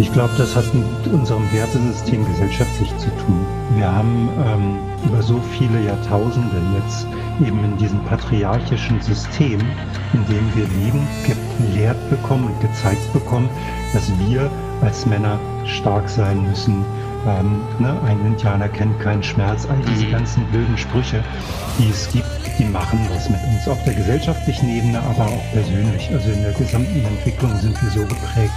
Ich glaube, das hat mit unserem Wertesystem gesellschaftlich zu tun. Wir haben ähm, über so viele Jahrtausende jetzt eben in diesem patriarchischen System, in dem wir leben, gelehrt bekommen und gezeigt bekommen, dass wir als Männer stark sein müssen. Ähm, ne? Ein Indianer kennt keinen Schmerz. All diese mhm. ganzen blöden Sprüche, die es gibt, die machen was mit uns. Auf der gesellschaftlichen Ebene, aber auch persönlich. Also in der gesamten Entwicklung sind wir so geprägt.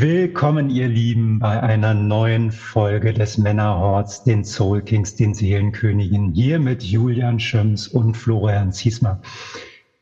Willkommen, ihr Lieben, bei einer neuen Folge des Männerhorts, den Soul Kings, den Seelenkönigen, hier mit Julian Schöms und Florian Ziesmer.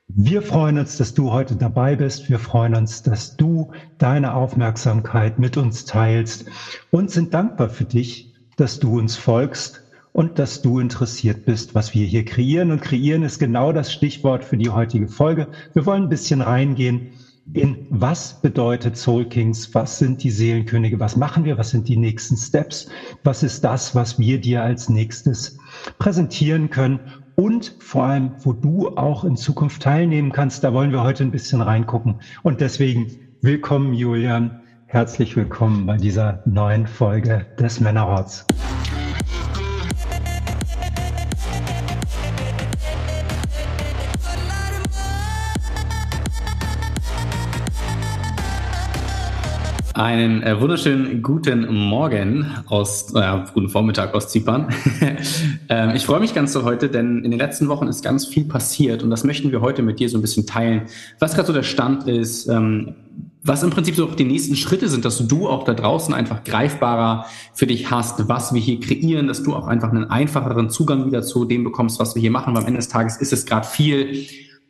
Wir freuen uns, dass du heute dabei bist. Wir freuen uns, dass du deine Aufmerksamkeit mit uns teilst und sind dankbar für dich, dass du uns folgst und dass du interessiert bist, was wir hier kreieren. Und kreieren ist genau das Stichwort für die heutige Folge. Wir wollen ein bisschen reingehen in was bedeutet Soul Kings, was sind die Seelenkönige, was machen wir, was sind die nächsten Steps, was ist das, was wir dir als nächstes präsentieren können und vor allem, wo du auch in Zukunft teilnehmen kannst. Da wollen wir heute ein bisschen reingucken. Und deswegen willkommen, Julian. Herzlich willkommen bei dieser neuen Folge des Männerorts. Einen äh, wunderschönen guten Morgen aus, äh, guten Vormittag aus Zypern. ähm, ich freue mich ganz so heute, denn in den letzten Wochen ist ganz viel passiert und das möchten wir heute mit dir so ein bisschen teilen, was gerade so der Stand ist, ähm, was im Prinzip so auch die nächsten Schritte sind, dass du auch da draußen einfach greifbarer für dich hast, was wir hier kreieren, dass du auch einfach einen einfacheren Zugang wieder zu dem bekommst, was wir hier machen. Weil am Ende des Tages ist es gerade viel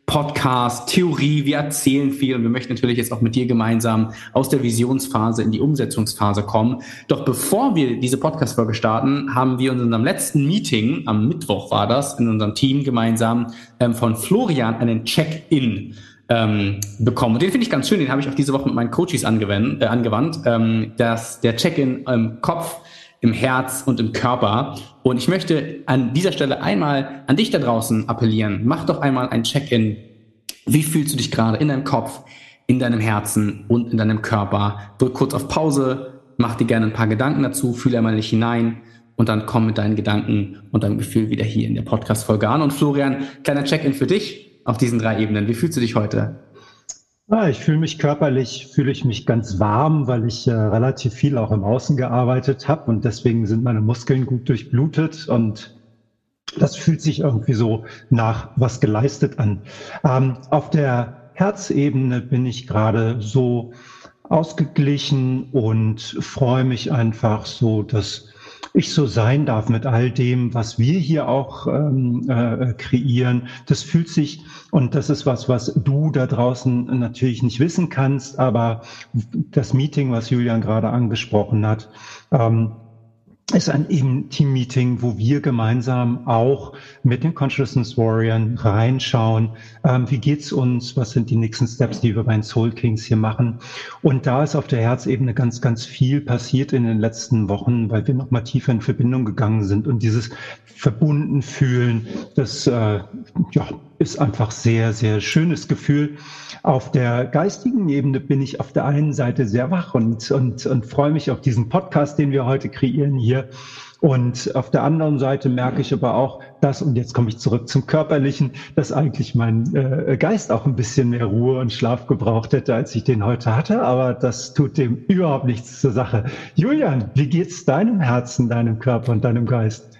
Podcast, Theorie, wir erzählen viel und wir möchten natürlich jetzt auch mit dir gemeinsam aus der Visionsphase in die Umsetzungsphase kommen. Doch bevor wir diese Podcast-Folge starten, haben wir in unserem letzten Meeting, am Mittwoch war das, in unserem Team gemeinsam ähm, von Florian einen Check-in ähm, bekommen. Und den finde ich ganz schön, den habe ich auch diese Woche mit meinen Coaches angewandt. Äh, angewandt ähm, dass der Check-in im Kopf im Herz und im Körper. Und ich möchte an dieser Stelle einmal an dich da draußen appellieren. Mach doch einmal ein Check-in. Wie fühlst du dich gerade in deinem Kopf, in deinem Herzen und in deinem Körper? Drück kurz auf Pause, mach dir gerne ein paar Gedanken dazu, fühle einmal nicht hinein und dann komm mit deinen Gedanken und deinem Gefühl wieder hier in der Podcast-Folge an. Und Florian, kleiner Check-in für dich auf diesen drei Ebenen. Wie fühlst du dich heute? Ah, ich fühle mich körperlich, fühle ich mich ganz warm, weil ich äh, relativ viel auch im Außen gearbeitet habe und deswegen sind meine Muskeln gut durchblutet und das fühlt sich irgendwie so nach was geleistet an. Ähm, auf der Herzebene bin ich gerade so ausgeglichen und freue mich einfach so, dass ich so sein darf mit all dem, was wir hier auch ähm, äh, kreieren. Das fühlt sich, und das ist was, was du da draußen natürlich nicht wissen kannst, aber das Meeting, was Julian gerade angesprochen hat, ähm, ist ein Team-Meeting, wo wir gemeinsam auch mit den Consciousness Warriors reinschauen, ähm, wie geht's uns, was sind die nächsten Steps, die wir bei den Soul Kings hier machen. Und da ist auf der Herzebene ganz, ganz viel passiert in den letzten Wochen, weil wir nochmal tiefer in Verbindung gegangen sind und dieses verbunden fühlen, das äh, ja, ist einfach sehr, sehr schönes Gefühl. Auf der geistigen Ebene bin ich auf der einen Seite sehr wach und, und, und freue mich auf diesen Podcast, den wir heute kreieren hier. Und auf der anderen Seite merke ich aber auch, dass, und jetzt komme ich zurück zum Körperlichen, dass eigentlich mein äh, Geist auch ein bisschen mehr Ruhe und Schlaf gebraucht hätte, als ich den heute hatte. Aber das tut dem überhaupt nichts zur Sache. Julian, wie geht's deinem Herzen, deinem Körper und deinem Geist?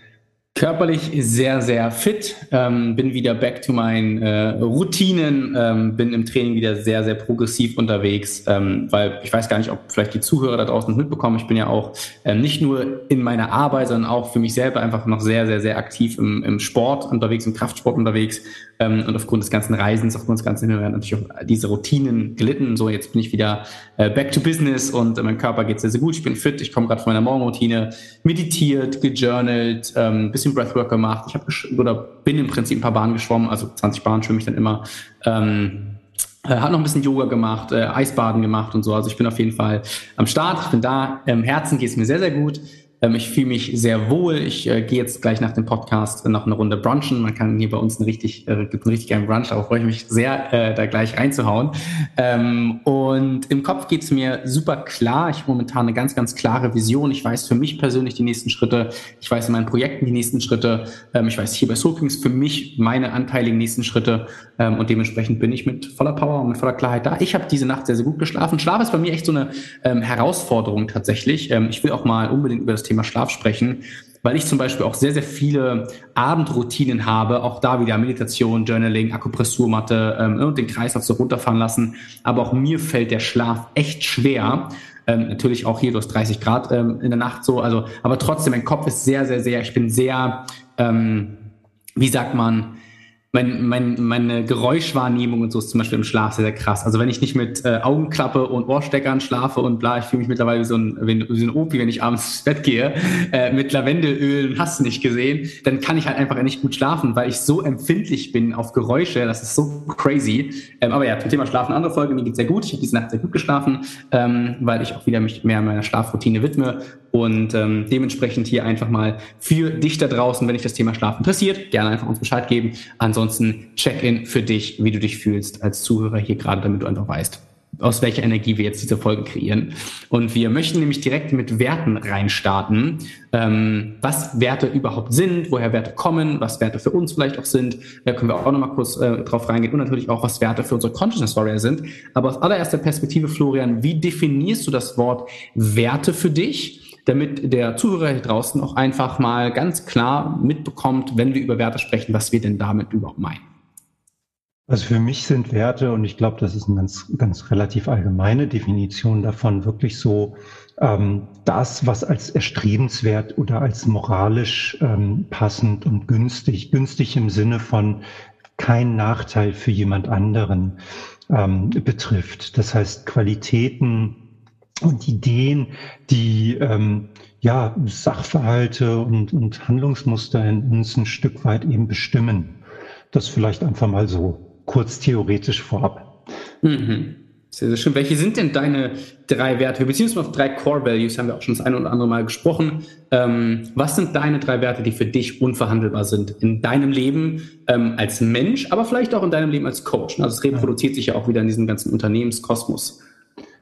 Körperlich sehr, sehr fit, ähm, bin wieder back to meinen äh, Routinen, ähm, bin im Training wieder sehr, sehr progressiv unterwegs, ähm, weil ich weiß gar nicht, ob vielleicht die Zuhörer da draußen mitbekommen. Ich bin ja auch ähm, nicht nur in meiner Arbeit, sondern auch für mich selber einfach noch sehr, sehr, sehr aktiv im, im Sport unterwegs, im Kraftsport unterwegs ähm, und aufgrund des ganzen Reisens, aufgrund des ganzen Hin natürlich auch diese Routinen gelitten. So, jetzt bin ich wieder äh, back to business und äh, meinem Körper geht sehr, sehr gut. Ich bin fit, ich komme gerade von meiner Morgenroutine, meditiert, gejournalt, ähm, bisschen Breathwork gemacht. Ich habe oder bin im Prinzip ein paar Bahnen geschwommen, also 20 Bahnen schwimme ich dann immer. Ähm, äh, hat noch ein bisschen Yoga gemacht, äh, Eisbaden gemacht und so. Also ich bin auf jeden Fall am Start, ich bin da. Im Herzen geht es mir sehr, sehr gut. Ähm, ich fühle mich sehr wohl. Ich äh, gehe jetzt gleich nach dem Podcast noch eine Runde brunchen. Man kann hier bei uns einen richtig, äh, gibt einen richtig geilen Brunch, darauf freue ich mich sehr, äh, da gleich reinzuhauen. Ähm, und im Kopf geht es mir super klar. Ich habe momentan eine ganz, ganz klare Vision. Ich weiß für mich persönlich die nächsten Schritte. Ich weiß in meinen Projekten die nächsten Schritte. Ähm, ich weiß hier bei Soulkings für mich meine anteiligen nächsten Schritte. Ähm, und dementsprechend bin ich mit voller Power und mit voller Klarheit da. Ich habe diese Nacht sehr, sehr gut geschlafen. Schlaf ist bei mir echt so eine ähm, Herausforderung tatsächlich. Ähm, ich will auch mal unbedingt über das Thema Schlaf sprechen, weil ich zum Beispiel auch sehr, sehr viele Abendroutinen habe, auch da wieder Meditation, Journaling, Akupressurmatte ähm, und den Kreislauf so runterfahren lassen. Aber auch mir fällt der Schlaf echt schwer. Ähm, natürlich auch hier, du hast 30 Grad ähm, in der Nacht so, also, aber trotzdem, mein Kopf ist sehr, sehr, sehr, ich bin sehr, ähm, wie sagt man, mein, mein, meine Geräuschwahrnehmung und so ist zum Beispiel im Schlaf sehr, sehr krass. Also wenn ich nicht mit äh, Augenklappe und Ohrsteckern schlafe und bla, ich fühle mich mittlerweile wie so ein, wie, so ein Opi, wenn ich abends ins Bett gehe, äh, mit Lavendelöl hast du nicht gesehen, dann kann ich halt einfach nicht gut schlafen, weil ich so empfindlich bin auf Geräusche. Das ist so crazy. Ähm, aber ja, zum Thema Schlafen, andere Folge, mir geht's sehr gut. Ich habe diese Nacht sehr gut geschlafen, ähm, weil ich auch wieder mich mehr meiner Schlafroutine widme und ähm, dementsprechend hier einfach mal für dich da draußen, wenn dich das Thema Schlaf interessiert, gerne einfach uns Bescheid geben. Ansonsten Check-in für dich, wie du dich fühlst als Zuhörer hier gerade, damit du einfach weißt, aus welcher Energie wir jetzt diese Folge kreieren. Und wir möchten nämlich direkt mit Werten reinstarten, ähm, was Werte überhaupt sind, woher Werte kommen, was Werte für uns vielleicht auch sind. Da können wir auch nochmal kurz äh, drauf reingehen und natürlich auch, was Werte für unsere Consciousness Warrior sind. Aber aus allererster Perspektive, Florian, wie definierst du das Wort Werte für dich? Damit der Zuhörer hier draußen auch einfach mal ganz klar mitbekommt, wenn wir über Werte sprechen, was wir denn damit überhaupt meinen. Also für mich sind Werte, und ich glaube, das ist eine ganz, ganz relativ allgemeine Definition davon, wirklich so ähm, das, was als erstrebenswert oder als moralisch ähm, passend und günstig, günstig im Sinne von kein Nachteil für jemand anderen ähm, betrifft. Das heißt, Qualitäten und Ideen, die ähm, ja Sachverhalte und, und Handlungsmuster in uns ein Stück weit eben bestimmen. Das vielleicht einfach mal so kurz theoretisch vorab. Mhm. Sehr, sehr schön. Welche sind denn deine drei Werte? Uns auf drei Core Values, haben wir auch schon das eine oder andere Mal gesprochen. Ähm, was sind deine drei Werte, die für dich unverhandelbar sind in deinem Leben ähm, als Mensch, aber vielleicht auch in deinem Leben als Coach? Also es reproduziert sich ja auch wieder in diesem ganzen Unternehmenskosmos.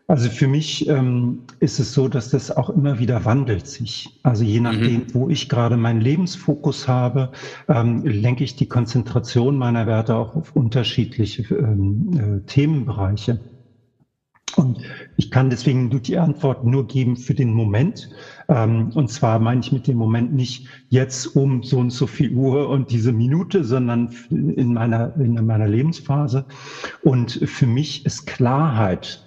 Also für mich ähm, ist es so, dass das auch immer wieder wandelt sich. Also je nachdem, mhm. wo ich gerade meinen Lebensfokus habe, ähm, lenke ich die Konzentration meiner Werte auch auf unterschiedliche ähm, äh, Themenbereiche. Und ich kann deswegen die Antwort nur geben für den Moment. Ähm, und zwar meine ich mit dem Moment nicht jetzt um so und so viel Uhr und diese Minute, sondern in meiner, in meiner Lebensphase. Und für mich ist Klarheit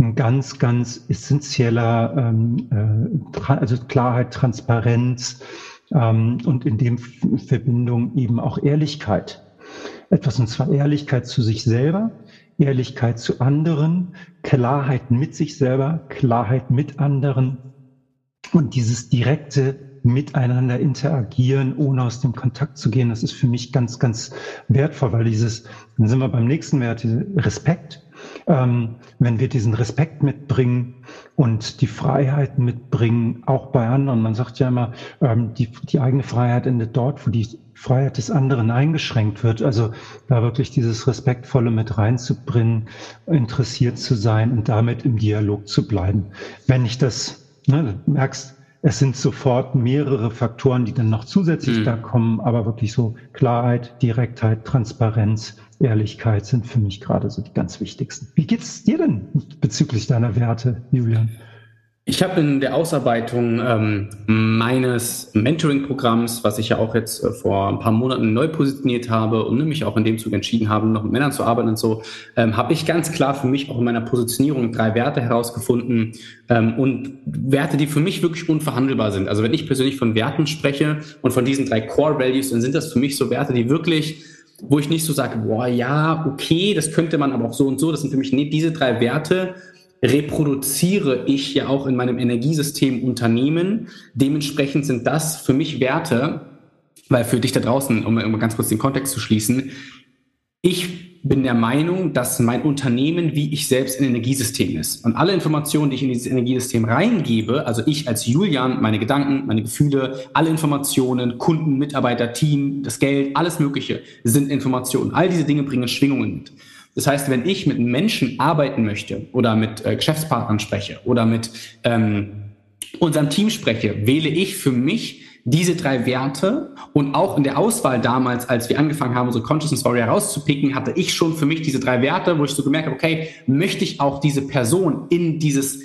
ein ganz, ganz essentieller, ähm, äh, also Klarheit, Transparenz ähm, und in dem Verbindung eben auch Ehrlichkeit. Etwas und zwar Ehrlichkeit zu sich selber, Ehrlichkeit zu anderen, Klarheit mit sich selber, Klarheit mit anderen und dieses direkte miteinander interagieren, ohne aus dem Kontakt zu gehen, das ist für mich ganz, ganz wertvoll, weil dieses, dann sind wir beim nächsten Wert, Respekt ähm, wenn wir diesen Respekt mitbringen und die Freiheit mitbringen, auch bei anderen. Man sagt ja immer, ähm, die, die eigene Freiheit endet dort, wo die Freiheit des anderen eingeschränkt wird. Also da wirklich dieses Respektvolle mit reinzubringen, interessiert zu sein und damit im Dialog zu bleiben. Wenn ich das, ne, du merkst, es sind sofort mehrere Faktoren, die dann noch zusätzlich mhm. da kommen, aber wirklich so Klarheit, Direktheit, Transparenz, Ehrlichkeit sind für mich gerade so die ganz wichtigsten. Wie geht's dir denn bezüglich deiner Werte, Julian? Ich habe in der Ausarbeitung ähm, meines Mentoring-Programms, was ich ja auch jetzt äh, vor ein paar Monaten neu positioniert habe und mich auch in dem Zug entschieden habe, noch mit Männern zu arbeiten und so, ähm, habe ich ganz klar für mich auch in meiner Positionierung drei Werte herausgefunden ähm, und Werte, die für mich wirklich unverhandelbar sind. Also wenn ich persönlich von Werten spreche und von diesen drei Core Values, dann sind das für mich so Werte, die wirklich wo ich nicht so sage, boah, ja, okay, das könnte man aber auch so und so. Das sind für mich nee, diese drei Werte reproduziere ich ja auch in meinem Energiesystem Unternehmen. Dementsprechend sind das für mich Werte, weil für dich da draußen, um, um ganz kurz den Kontext zu schließen, ich bin der Meinung, dass mein Unternehmen wie ich selbst ein Energiesystem ist. Und alle Informationen, die ich in dieses Energiesystem reingebe, also ich als Julian, meine Gedanken, meine Gefühle, alle Informationen, Kunden, Mitarbeiter, Team, das Geld, alles Mögliche sind Informationen. All diese Dinge bringen Schwingungen mit. Das heißt, wenn ich mit Menschen arbeiten möchte oder mit äh, Geschäftspartnern spreche oder mit ähm, unserem Team spreche, wähle ich für mich diese drei Werte und auch in der Auswahl damals, als wir angefangen haben, unsere Consciousness Story herauszupicken, hatte ich schon für mich diese drei Werte, wo ich so gemerkt habe, okay, möchte ich auch diese Person in dieses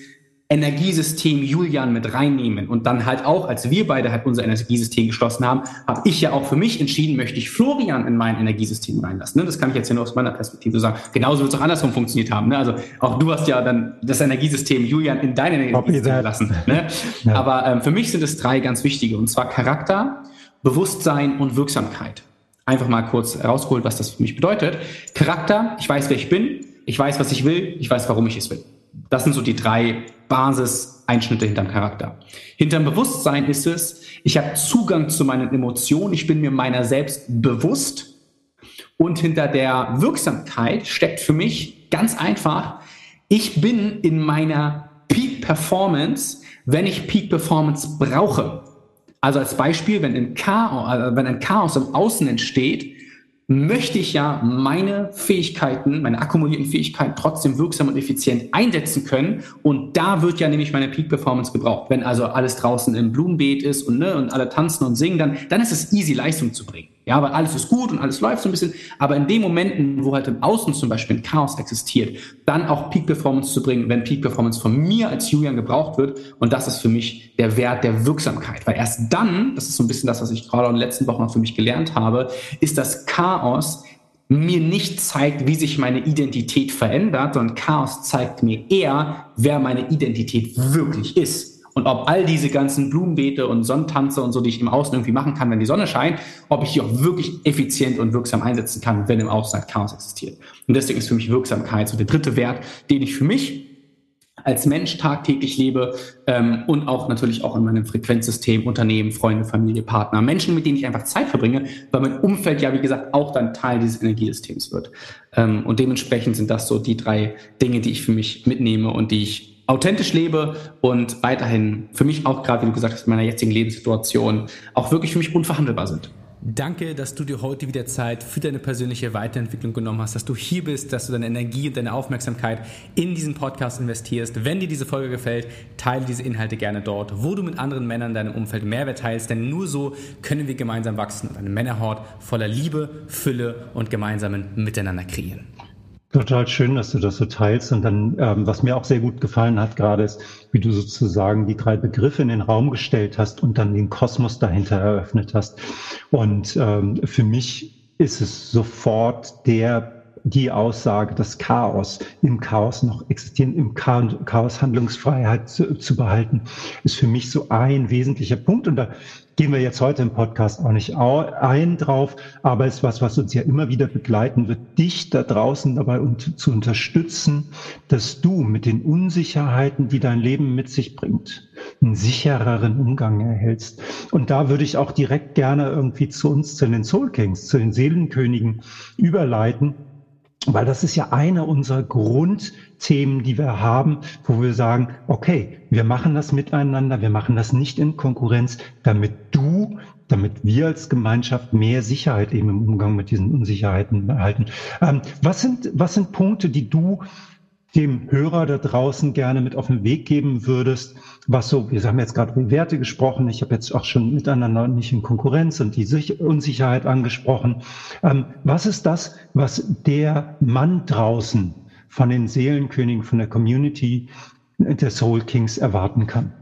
Energiesystem Julian mit reinnehmen und dann halt auch, als wir beide halt unser Energiesystem geschlossen haben, habe ich ja auch für mich entschieden, möchte ich Florian in mein Energiesystem reinlassen. Ne? Das kann ich jetzt hier nur aus meiner Perspektive sagen. Genauso wird es auch andersrum funktioniert haben. Ne? Also auch du hast ja dann das Energiesystem Julian in dein Energiesystem gelassen. Ne? Ja. Aber ähm, für mich sind es drei ganz wichtige und zwar Charakter, Bewusstsein und Wirksamkeit. Einfach mal kurz rausgeholt, was das für mich bedeutet. Charakter, ich weiß, wer ich bin, ich weiß, was ich will, ich weiß, warum ich es will. Das sind so die drei Basiseinschnitte hinterm Charakter. Hinterm Bewusstsein ist es, ich habe Zugang zu meinen Emotionen, ich bin mir meiner selbst bewusst. Und hinter der Wirksamkeit steckt für mich ganz einfach, ich bin in meiner Peak Performance, wenn ich Peak Performance brauche. Also als Beispiel, wenn ein Chaos, äh, wenn ein Chaos im Außen entsteht, möchte ich ja meine Fähigkeiten, meine akkumulierten Fähigkeiten trotzdem wirksam und effizient einsetzen können. Und da wird ja nämlich meine Peak Performance gebraucht. Wenn also alles draußen im Blumenbeet ist und, ne, und alle tanzen und singen, dann, dann ist es easy, Leistung zu bringen. Ja, weil alles ist gut und alles läuft so ein bisschen. Aber in den Momenten, wo halt im Außen zum Beispiel ein Chaos existiert, dann auch Peak Performance zu bringen, wenn Peak Performance von mir als Julian gebraucht wird. Und das ist für mich der Wert der Wirksamkeit. Weil erst dann, das ist so ein bisschen das, was ich gerade in den letzten Wochen noch für mich gelernt habe, ist das Chaos mir nicht zeigt, wie sich meine Identität verändert, sondern Chaos zeigt mir eher, wer meine Identität wirklich ist. Und ob all diese ganzen Blumenbeete und Sonnentanze und so, die ich im Außen irgendwie machen kann, wenn die Sonne scheint, ob ich die auch wirklich effizient und wirksam einsetzen kann, wenn im Außen halt Chaos existiert. Und deswegen ist für mich Wirksamkeit so der dritte Wert, den ich für mich als Mensch tagtäglich lebe ähm, und auch natürlich auch in meinem Frequenzsystem, Unternehmen, Freunde, Familie, Partner, Menschen, mit denen ich einfach Zeit verbringe, weil mein Umfeld ja, wie gesagt, auch dann Teil dieses Energiesystems wird. Ähm, und dementsprechend sind das so die drei Dinge, die ich für mich mitnehme und die ich authentisch lebe und weiterhin für mich auch gerade, wie du gesagt hast, in meiner jetzigen Lebenssituation auch wirklich für mich unverhandelbar sind. Danke, dass du dir heute wieder Zeit für deine persönliche Weiterentwicklung genommen hast, dass du hier bist, dass du deine Energie und deine Aufmerksamkeit in diesen Podcast investierst. Wenn dir diese Folge gefällt, teile diese Inhalte gerne dort, wo du mit anderen Männern in deinem Umfeld Mehrwert teilst, denn nur so können wir gemeinsam wachsen und eine Männerhort voller Liebe, Fülle und gemeinsamen Miteinander kreieren. Total schön, dass du das so teilst. Und dann, ähm, was mir auch sehr gut gefallen hat gerade, ist, wie du sozusagen die drei Begriffe in den Raum gestellt hast und dann den Kosmos dahinter eröffnet hast. Und ähm, für mich ist es sofort der die Aussage, dass Chaos im Chaos noch existieren, im Chaos Handlungsfreiheit zu, zu behalten, ist für mich so ein wesentlicher Punkt. Und da gehen wir jetzt heute im Podcast auch nicht ein drauf, aber es ist was, was uns ja immer wieder begleiten wird, dich da draußen dabei und zu unterstützen, dass du mit den Unsicherheiten, die dein Leben mit sich bringt, einen sichereren Umgang erhältst. Und da würde ich auch direkt gerne irgendwie zu uns, zu den Soul Kings, zu den Seelenkönigen überleiten, weil das ist ja eine unserer Grundthemen, die wir haben, wo wir sagen, okay, wir machen das miteinander, wir machen das nicht in Konkurrenz, damit du, damit wir als Gemeinschaft mehr Sicherheit eben im Umgang mit diesen Unsicherheiten erhalten. Ähm, was sind, was sind Punkte, die du dem Hörer da draußen gerne mit auf den Weg geben würdest, was so, wir haben jetzt gerade über Werte gesprochen, ich habe jetzt auch schon miteinander nicht in Konkurrenz und die Unsicherheit angesprochen. Ähm, was ist das, was der Mann draußen von den Seelenkönigen, von der Community der Soul Kings erwarten kann?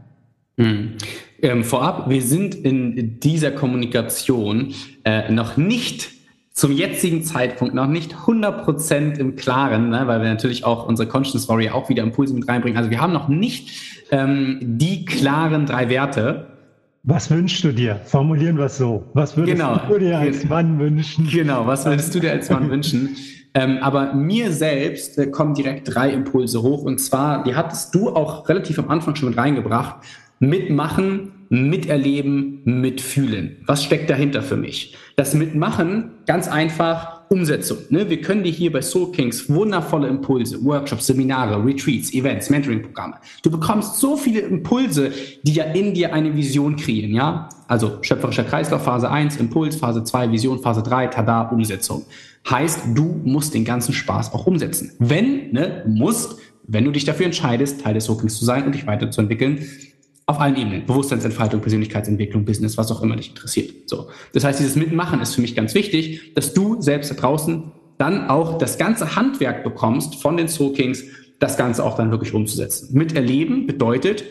Mhm. Ähm, vorab, wir sind in dieser Kommunikation äh, noch nicht zum jetzigen Zeitpunkt noch nicht 100% im Klaren, ne, weil wir natürlich auch unsere Conscience Warrior auch wieder Impulse mit reinbringen. Also wir haben noch nicht ähm, die klaren drei Werte. Was wünschst du dir? Formulieren wir es so. Was würdest genau. du dir als Mann wünschen? Genau, was würdest du dir als Mann wünschen? Ähm, aber mir selbst äh, kommen direkt drei Impulse hoch. Und zwar, die hattest du auch relativ am Anfang schon mit reingebracht. Mitmachen, miterleben, mitfühlen. Was steckt dahinter für mich? Das Mitmachen, ganz einfach, Umsetzung. Ne? Wir können dir hier bei Soul Kings wundervolle Impulse, Workshops, Seminare, Retreats, Events, Mentoring-Programme. Du bekommst so viele Impulse, die ja in dir eine Vision kreieren, ja? Also schöpferischer Kreislauf, Phase 1, Impuls, Phase 2, Vision, Phase 3, Tada, Umsetzung. Heißt, du musst den ganzen Spaß auch umsetzen. Wenn, ne, musst, wenn du dich dafür entscheidest, Teil des Soul Kings zu sein und dich weiterzuentwickeln, auf allen Ebenen. Bewusstseinsentfaltung, Persönlichkeitsentwicklung, Business, was auch immer dich interessiert. So. Das heißt, dieses Mitmachen ist für mich ganz wichtig, dass du selbst da draußen dann auch das ganze Handwerk bekommst von den Soul Kings, das Ganze auch dann wirklich umzusetzen. Miterleben bedeutet,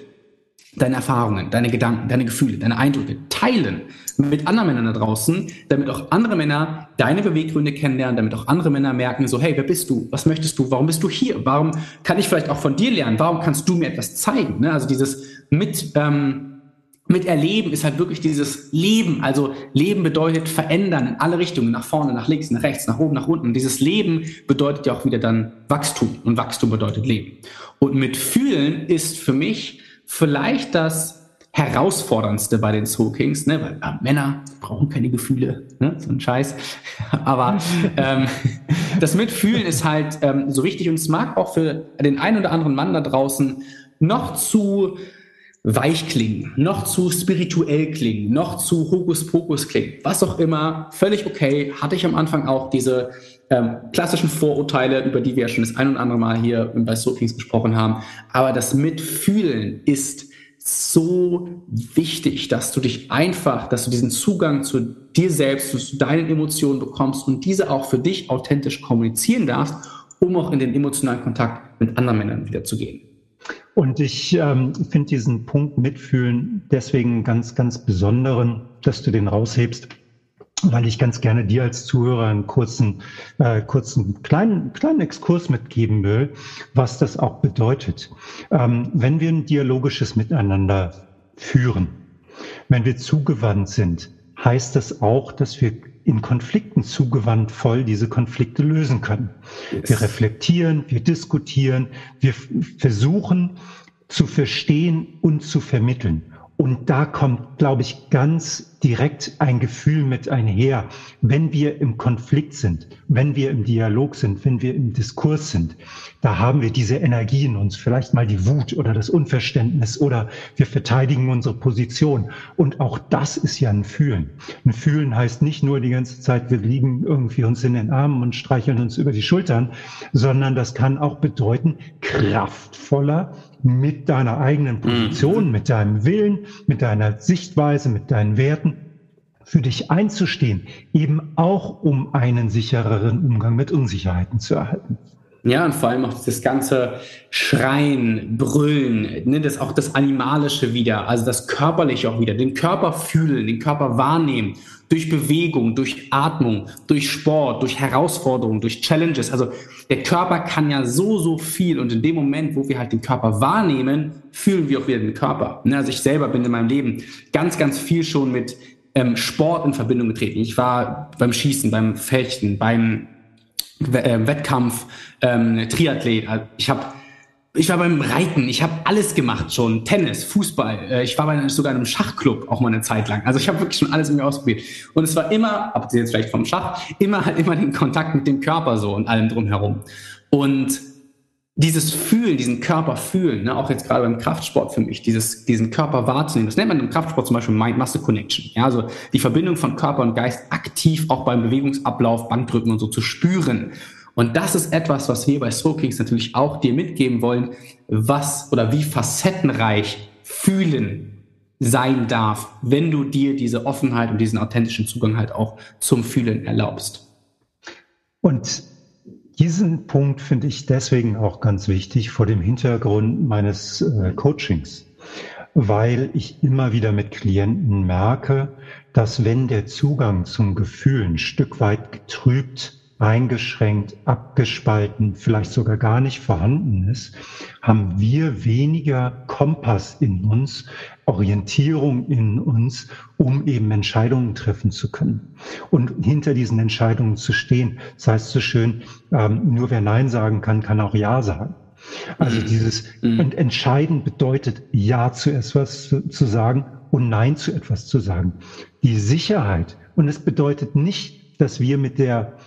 deine Erfahrungen, deine Gedanken, deine Gefühle, deine Eindrücke teilen mit anderen Männern da draußen, damit auch andere Männer deine Beweggründe kennenlernen, damit auch andere Männer merken, so, hey, wer bist du? Was möchtest du? Warum bist du hier? Warum kann ich vielleicht auch von dir lernen? Warum kannst du mir etwas zeigen? Ne? Also dieses mit, ähm, mit Erleben ist halt wirklich dieses Leben. Also Leben bedeutet verändern in alle Richtungen, nach vorne, nach links, nach rechts, nach oben, nach unten. Und dieses Leben bedeutet ja auch wieder dann Wachstum. Und Wachstum bedeutet Leben. Und mit Fühlen ist für mich vielleicht das herausforderndste bei den Soul Kings, ne? weil äh, Männer brauchen keine Gefühle, ne? so ein Scheiß. Aber ähm, das Mitfühlen ist halt ähm, so wichtig und es mag auch für den einen oder anderen Mann da draußen noch zu weich klingen, noch zu spirituell klingen, noch zu Hokuspokus klingen, was auch immer, völlig okay. Hatte ich am Anfang auch diese ähm, klassischen Vorurteile, über die wir ja schon das ein und andere Mal hier bei Soul Kings gesprochen haben. Aber das Mitfühlen ist so wichtig, dass du dich einfach, dass du diesen Zugang zu dir selbst, zu deinen Emotionen bekommst und diese auch für dich authentisch kommunizieren darfst, um auch in den emotionalen Kontakt mit anderen Männern wieder zu gehen. Und ich ähm, finde diesen Punkt mitfühlen deswegen ganz, ganz besonderen, dass du den raushebst, weil ich ganz gerne dir als Zuhörer einen kurzen, äh, kurzen kleinen, kleinen Exkurs mitgeben will, was das auch bedeutet. Ähm, wenn wir ein dialogisches Miteinander führen, wenn wir zugewandt sind, heißt das auch, dass wir in Konflikten zugewandt voll diese Konflikte lösen können. Yes. Wir reflektieren, wir diskutieren, wir versuchen zu verstehen und zu vermitteln. Und da kommt, glaube ich, ganz direkt ein Gefühl mit einher, wenn wir im Konflikt sind, wenn wir im Dialog sind, wenn wir im Diskurs sind, da haben wir diese Energie in uns, vielleicht mal die Wut oder das Unverständnis oder wir verteidigen unsere Position. Und auch das ist ja ein Fühlen. Ein Fühlen heißt nicht nur die ganze Zeit, wir liegen irgendwie uns in den Armen und streicheln uns über die Schultern, sondern das kann auch bedeuten, kraftvoller mit deiner eigenen Position, mhm. mit deinem Willen, mit deiner Sichtweise, mit deinen Werten für dich einzustehen, eben auch um einen sichereren Umgang mit Unsicherheiten zu erhalten. Ja, und vor allem auch das ganze Schreien, Brüllen, ne, das auch das Animalische wieder, also das Körperliche auch wieder, den Körper fühlen, den Körper wahrnehmen, durch Bewegung, durch Atmung, durch Sport, durch Herausforderungen, durch Challenges. Also der Körper kann ja so, so viel und in dem Moment, wo wir halt den Körper wahrnehmen, fühlen wir auch wieder den Körper. Ne, also ich selber bin in meinem Leben ganz, ganz viel schon mit ähm, Sport in Verbindung getreten. Ich war beim Schießen, beim Fechten, beim äh, Wettkampf, ähm, Triathlet. Also ich habe ich war beim Reiten, ich habe alles gemacht schon, Tennis, Fußball, äh, ich war bei sogar in einem Schachclub auch mal eine Zeit lang. Also ich habe wirklich schon alles irgendwie ausprobiert. Und es war immer, abgesehen jetzt vielleicht vom Schach, immer halt immer den Kontakt mit dem Körper so und allem drumherum. Und dieses Fühlen, diesen Körper fühlen, ne, auch jetzt gerade beim Kraftsport für mich, dieses, diesen Körper wahrzunehmen, das nennt man im Kraftsport zum Beispiel Mind-Muscle-Connection. Ja, also die Verbindung von Körper und Geist aktiv auch beim Bewegungsablauf, Bankdrücken und so zu spüren. Und das ist etwas, was wir bei Soul Kings natürlich auch dir mitgeben wollen, was oder wie facettenreich fühlen sein darf, wenn du dir diese Offenheit und diesen authentischen Zugang halt auch zum Fühlen erlaubst. Und diesen Punkt finde ich deswegen auch ganz wichtig vor dem Hintergrund meines äh, Coachings, weil ich immer wieder mit Klienten merke, dass wenn der Zugang zum Gefühl ein Stück weit getrübt, eingeschränkt, abgespalten, vielleicht sogar gar nicht vorhanden ist, haben wir weniger Kompass in uns, Orientierung in uns, um eben Entscheidungen treffen zu können und hinter diesen Entscheidungen zu stehen. Das heißt so schön, ähm, nur wer Nein sagen kann, kann auch Ja sagen. Also mhm. dieses mhm. und entscheiden bedeutet Ja zu etwas zu, zu sagen und Nein zu etwas zu sagen. Die Sicherheit und es bedeutet nicht, dass wir mit der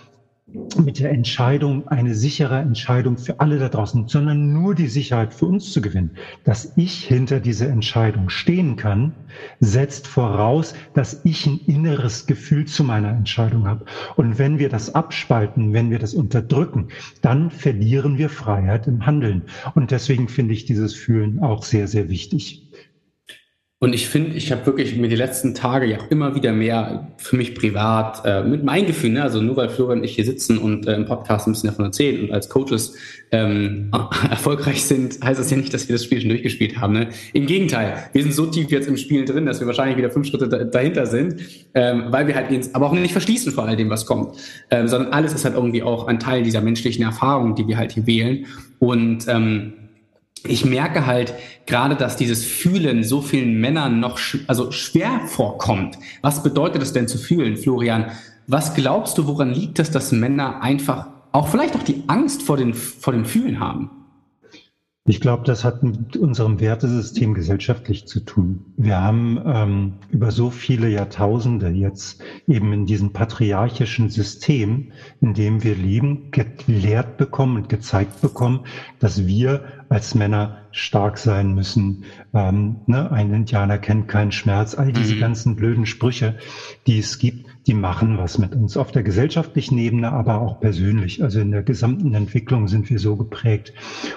mit der Entscheidung, eine sichere Entscheidung für alle da draußen, sondern nur die Sicherheit für uns zu gewinnen. Dass ich hinter dieser Entscheidung stehen kann, setzt voraus, dass ich ein inneres Gefühl zu meiner Entscheidung habe. Und wenn wir das abspalten, wenn wir das unterdrücken, dann verlieren wir Freiheit im Handeln. Und deswegen finde ich dieses Fühlen auch sehr, sehr wichtig. Und ich finde, ich habe wirklich mir die letzten Tage ja auch immer wieder mehr für mich privat äh, mit meinem Gefühl, ne? also nur weil Florian und ich hier sitzen und äh, im Podcast ein bisschen davon erzählen und als Coaches ähm, erfolgreich sind, heißt das ja nicht, dass wir das Spiel schon durchgespielt haben. Ne? Im Gegenteil, wir sind so tief jetzt im Spiel drin, dass wir wahrscheinlich wieder fünf Schritte da, dahinter sind, ähm, weil wir halt uns aber auch nicht verschließen vor all dem, was kommt, ähm, sondern alles ist halt irgendwie auch ein Teil dieser menschlichen Erfahrung, die wir halt hier wählen. Und ähm, ich merke halt gerade, dass dieses Fühlen so vielen Männern noch sch also schwer vorkommt. Was bedeutet es denn zu fühlen, Florian? Was glaubst du, woran liegt es, dass Männer einfach auch vielleicht auch die Angst vor, den, vor dem Fühlen haben? Ich glaube, das hat mit unserem Wertesystem gesellschaftlich zu tun. Wir haben ähm, über so viele Jahrtausende jetzt eben in diesem patriarchischen System, in dem wir leben, gelehrt bekommen und gezeigt bekommen, dass wir als Männer stark sein müssen. Ähm, ne? Ein Indianer kennt keinen Schmerz. All diese mhm. ganzen blöden Sprüche, die es gibt, die machen was mit uns auf der gesellschaftlichen Ebene, aber auch persönlich. Also in der gesamten Entwicklung sind wir so geprägt.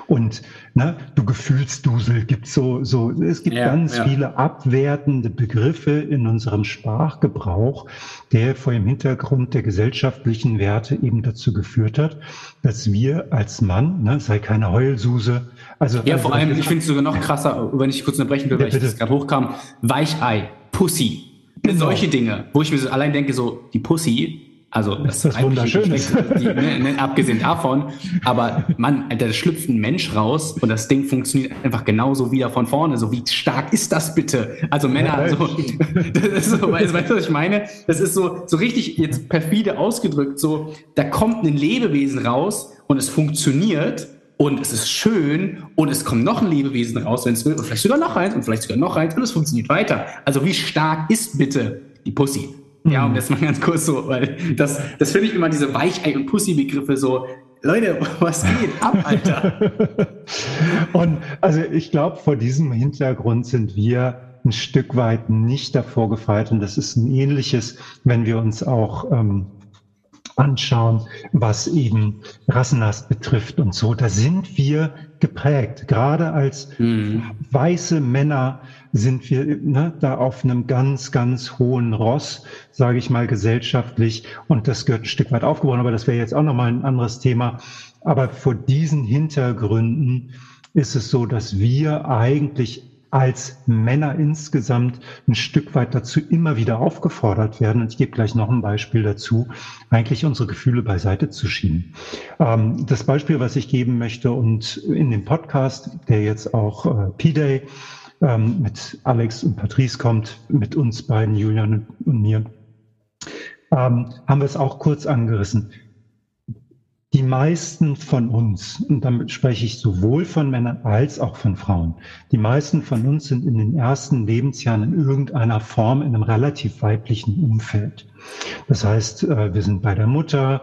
Und ne, du Gefühlsdusel gibt so, so, es gibt ja, ganz ja. viele abwertende Begriffe in unserem Sprachgebrauch, der vor dem Hintergrund der gesellschaftlichen Werte eben dazu geführt hat, dass wir als Mann, ne, sei keine Heulsuse, also, ja, also, vor allem, ich finde es sogar noch krasser, wenn ich kurz unterbrechen will, weil ja, ich das gerade hochkam, Weichei, Pussy. Genau. Solche Dinge, wo ich mir so allein denke, so die Pussy, also das, das ist wunderschön. Ne, ne, abgesehen davon, aber man, da schlüpft ein Mensch raus und das Ding funktioniert einfach genauso wieder von vorne. So wie stark ist das bitte? Also Männer, ja, so, das ist so, weißt, weißt du, was ich meine? Das ist so so richtig jetzt perfide ausgedrückt. So, da kommt ein Lebewesen raus und es funktioniert und es ist schön und es kommt noch ein Lebewesen raus, wenn es will, und vielleicht sogar noch eins und vielleicht sogar noch eins und es funktioniert weiter. Also wie stark ist bitte die Pussy? Mhm. Ja, und das mal ganz kurz so, weil das, das finde ich immer diese Weichei- und Pussy-Begriffe so, Leute, was geht ab, Alter? und also ich glaube, vor diesem Hintergrund sind wir ein Stück weit nicht davor gefeit und das ist ein ähnliches, wenn wir uns auch ähm, anschauen, was eben Rassenhass betrifft und so. Da sind wir geprägt. Gerade als mhm. weiße Männer sind wir ne, da auf einem ganz, ganz hohen Ross, sage ich mal gesellschaftlich. Und das gehört ein Stück weit aufgebrochen, aber das wäre jetzt auch nochmal ein anderes Thema. Aber vor diesen Hintergründen ist es so, dass wir eigentlich als Männer insgesamt ein Stück weit dazu immer wieder aufgefordert werden, und ich gebe gleich noch ein Beispiel dazu, eigentlich unsere Gefühle beiseite zu schieben. Ähm, das Beispiel, was ich geben möchte und in dem Podcast, der jetzt auch äh, P-Day ähm, mit Alex und Patrice kommt, mit uns beiden, Julian und mir, ähm, haben wir es auch kurz angerissen die meisten von uns, und damit spreche ich sowohl von Männern als auch von Frauen, die meisten von uns sind in den ersten Lebensjahren in irgendeiner Form in einem relativ weiblichen Umfeld. Das heißt, äh, wir sind bei der Mutter,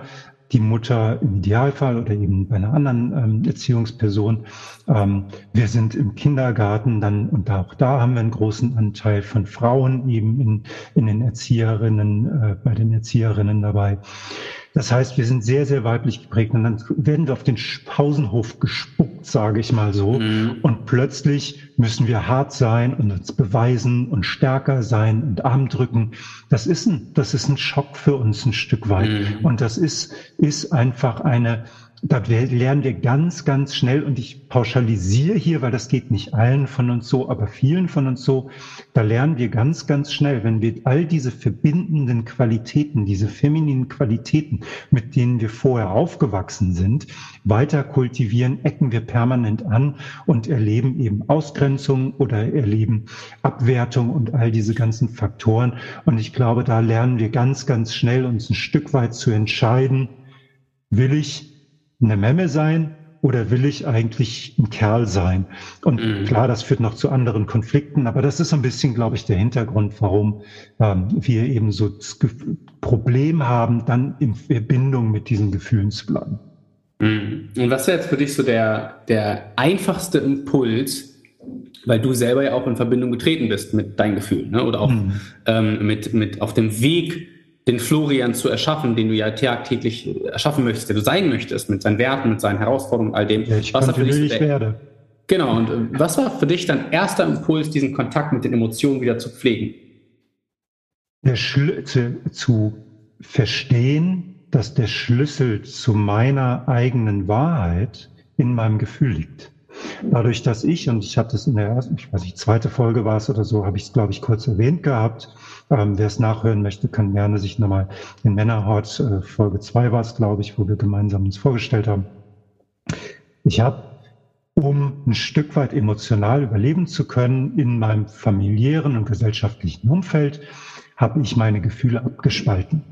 die Mutter im Idealfall oder eben bei einer anderen ähm, Erziehungsperson. Ähm, wir sind im Kindergarten dann, und auch da haben wir einen großen Anteil von Frauen eben in, in den Erzieherinnen, äh, bei den Erzieherinnen dabei. Das heißt, wir sind sehr, sehr weiblich geprägt und dann werden wir auf den Pausenhof gespuckt, sage ich mal so. Mhm. Und plötzlich müssen wir hart sein und uns beweisen und stärker sein und Arm drücken. Das ist ein, das ist ein Schock für uns ein Stück weit. Mhm. Und das ist, ist einfach eine, da lernen wir ganz, ganz schnell, und ich pauschalisiere hier, weil das geht nicht allen von uns so, aber vielen von uns so, da lernen wir ganz, ganz schnell, wenn wir all diese verbindenden Qualitäten, diese femininen Qualitäten, mit denen wir vorher aufgewachsen sind, weiter kultivieren, ecken wir permanent an und erleben eben Ausgrenzung oder erleben Abwertung und all diese ganzen Faktoren. Und ich glaube, da lernen wir ganz, ganz schnell uns ein Stück weit zu entscheiden, will ich eine Memme sein oder will ich eigentlich ein Kerl sein? Und mhm. klar, das führt noch zu anderen Konflikten, aber das ist so ein bisschen, glaube ich, der Hintergrund, warum ähm, wir eben so das Problem haben, dann in Verbindung mit diesen Gefühlen zu bleiben. Mhm. Und was wäre jetzt für dich so der, der einfachste Impuls, weil du selber ja auch in Verbindung getreten bist mit deinen Gefühlen ne? oder auch mhm. ähm, mit, mit auf dem Weg, den Florian zu erschaffen, den du ja tagtäglich erschaffen möchtest, der du sein möchtest, mit seinen Werten, mit seinen Herausforderungen, all dem. Ja, ich was für dich der, werde. Genau, und äh, was war für dich dein erster Impuls, diesen Kontakt mit den Emotionen wieder zu pflegen? Der Schl zu, zu verstehen, dass der Schlüssel zu meiner eigenen Wahrheit in meinem Gefühl liegt. Dadurch, dass ich, und ich habe das in der ersten, ich weiß nicht, zweite Folge war es oder so, habe ich es, glaube ich, kurz erwähnt gehabt. Ähm, wer es nachhören möchte, kann gerne sich nochmal in Männerhort, äh, Folge zwei war es, glaube ich, wo wir gemeinsam uns vorgestellt haben. Ich habe, um ein Stück weit emotional überleben zu können in meinem familiären und gesellschaftlichen Umfeld, habe ich meine Gefühle abgespalten.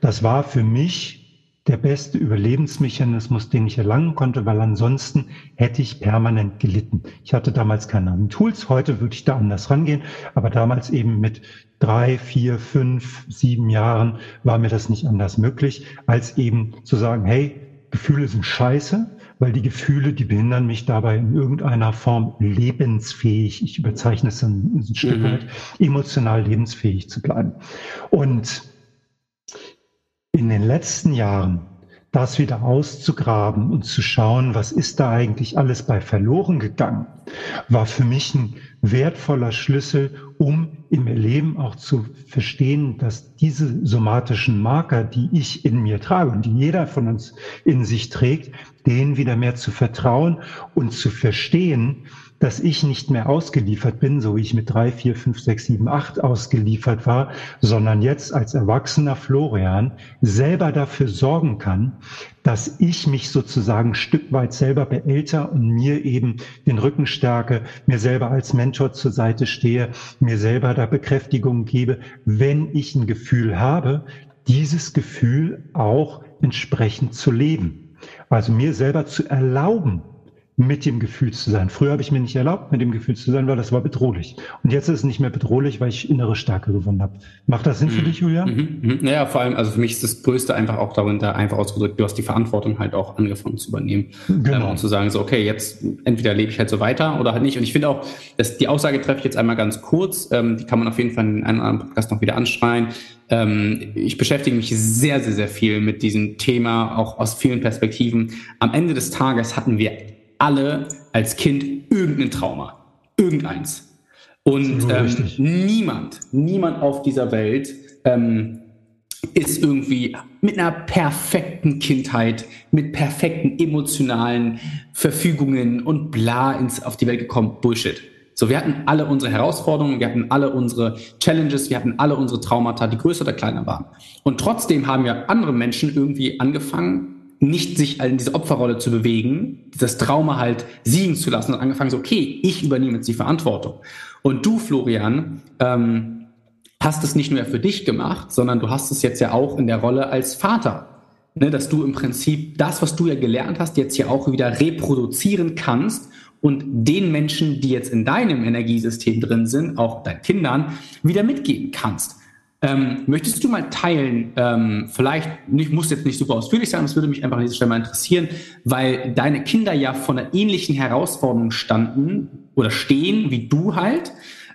Das war für mich der beste Überlebensmechanismus, den ich erlangen konnte, weil ansonsten hätte ich permanent gelitten. Ich hatte damals keine anderen Tools, heute würde ich da anders rangehen, aber damals eben mit drei, vier, fünf, sieben Jahren war mir das nicht anders möglich, als eben zu sagen, hey, Gefühle sind scheiße, weil die Gefühle, die behindern mich dabei in irgendeiner Form lebensfähig, ich überzeichne es ein, ein Stück mhm. weit, emotional lebensfähig zu bleiben. Und in den letzten Jahren das wieder auszugraben und zu schauen, was ist da eigentlich alles bei verloren gegangen, war für mich ein wertvoller Schlüssel, um im Leben auch zu verstehen, dass diese somatischen Marker, die ich in mir trage und die jeder von uns in sich trägt, denen wieder mehr zu vertrauen und zu verstehen, dass ich nicht mehr ausgeliefert bin, so wie ich mit drei, vier, fünf, sechs, sieben, acht ausgeliefert war, sondern jetzt als erwachsener Florian selber dafür sorgen kann, dass ich mich sozusagen ein Stück weit selber beälter und mir eben den Rücken stärke, mir selber als Mentor zur Seite stehe, mir selber da Bekräftigung gebe, wenn ich ein Gefühl habe, dieses Gefühl auch entsprechend zu leben. Also mir selber zu erlauben, mit dem Gefühl zu sein. Früher habe ich mir nicht erlaubt, mit dem Gefühl zu sein, weil das war bedrohlich. Und jetzt ist es nicht mehr bedrohlich, weil ich innere Stärke gewonnen habe. Macht das Sinn mhm. für dich, Julian? Mhm. Mhm. Naja, vor allem, also für mich ist das Größte einfach auch darunter, einfach ausgedrückt, du hast die Verantwortung halt auch angefangen zu übernehmen. Genau. Ähm, und zu sagen, so, okay, jetzt entweder lebe ich halt so weiter oder halt nicht. Und ich finde auch, dass die Aussage treffe ich jetzt einmal ganz kurz, ähm, die kann man auf jeden Fall in einem anderen Podcast noch wieder anschreien. Ähm, ich beschäftige mich sehr, sehr, sehr viel mit diesem Thema, auch aus vielen Perspektiven. Am Ende des Tages hatten wir alle als Kind irgendein Trauma. Irgendeins. Und ähm, niemand, niemand auf dieser Welt ähm, ist irgendwie mit einer perfekten Kindheit, mit perfekten emotionalen Verfügungen und bla ins, auf die Welt gekommen. Bullshit. So, wir hatten alle unsere Herausforderungen, wir hatten alle unsere Challenges, wir hatten alle unsere Traumata, die größer oder kleiner waren. Und trotzdem haben ja andere Menschen irgendwie angefangen, nicht sich in diese Opferrolle zu bewegen, das Trauma halt siegen zu lassen und angefangen so, okay, ich übernehme jetzt die Verantwortung. Und du, Florian, ähm, hast es nicht nur für dich gemacht, sondern du hast es jetzt ja auch in der Rolle als Vater. Ne, dass du im Prinzip das, was du ja gelernt hast, jetzt ja auch wieder reproduzieren kannst und den Menschen, die jetzt in deinem Energiesystem drin sind, auch deinen Kindern, wieder mitgeben kannst. Ähm, möchtest du mal teilen, ähm, vielleicht nicht, muss jetzt nicht super ausführlich sein, das würde mich einfach an dieser Stelle mal interessieren, weil deine Kinder ja von einer ähnlichen Herausforderung standen oder stehen wie du halt.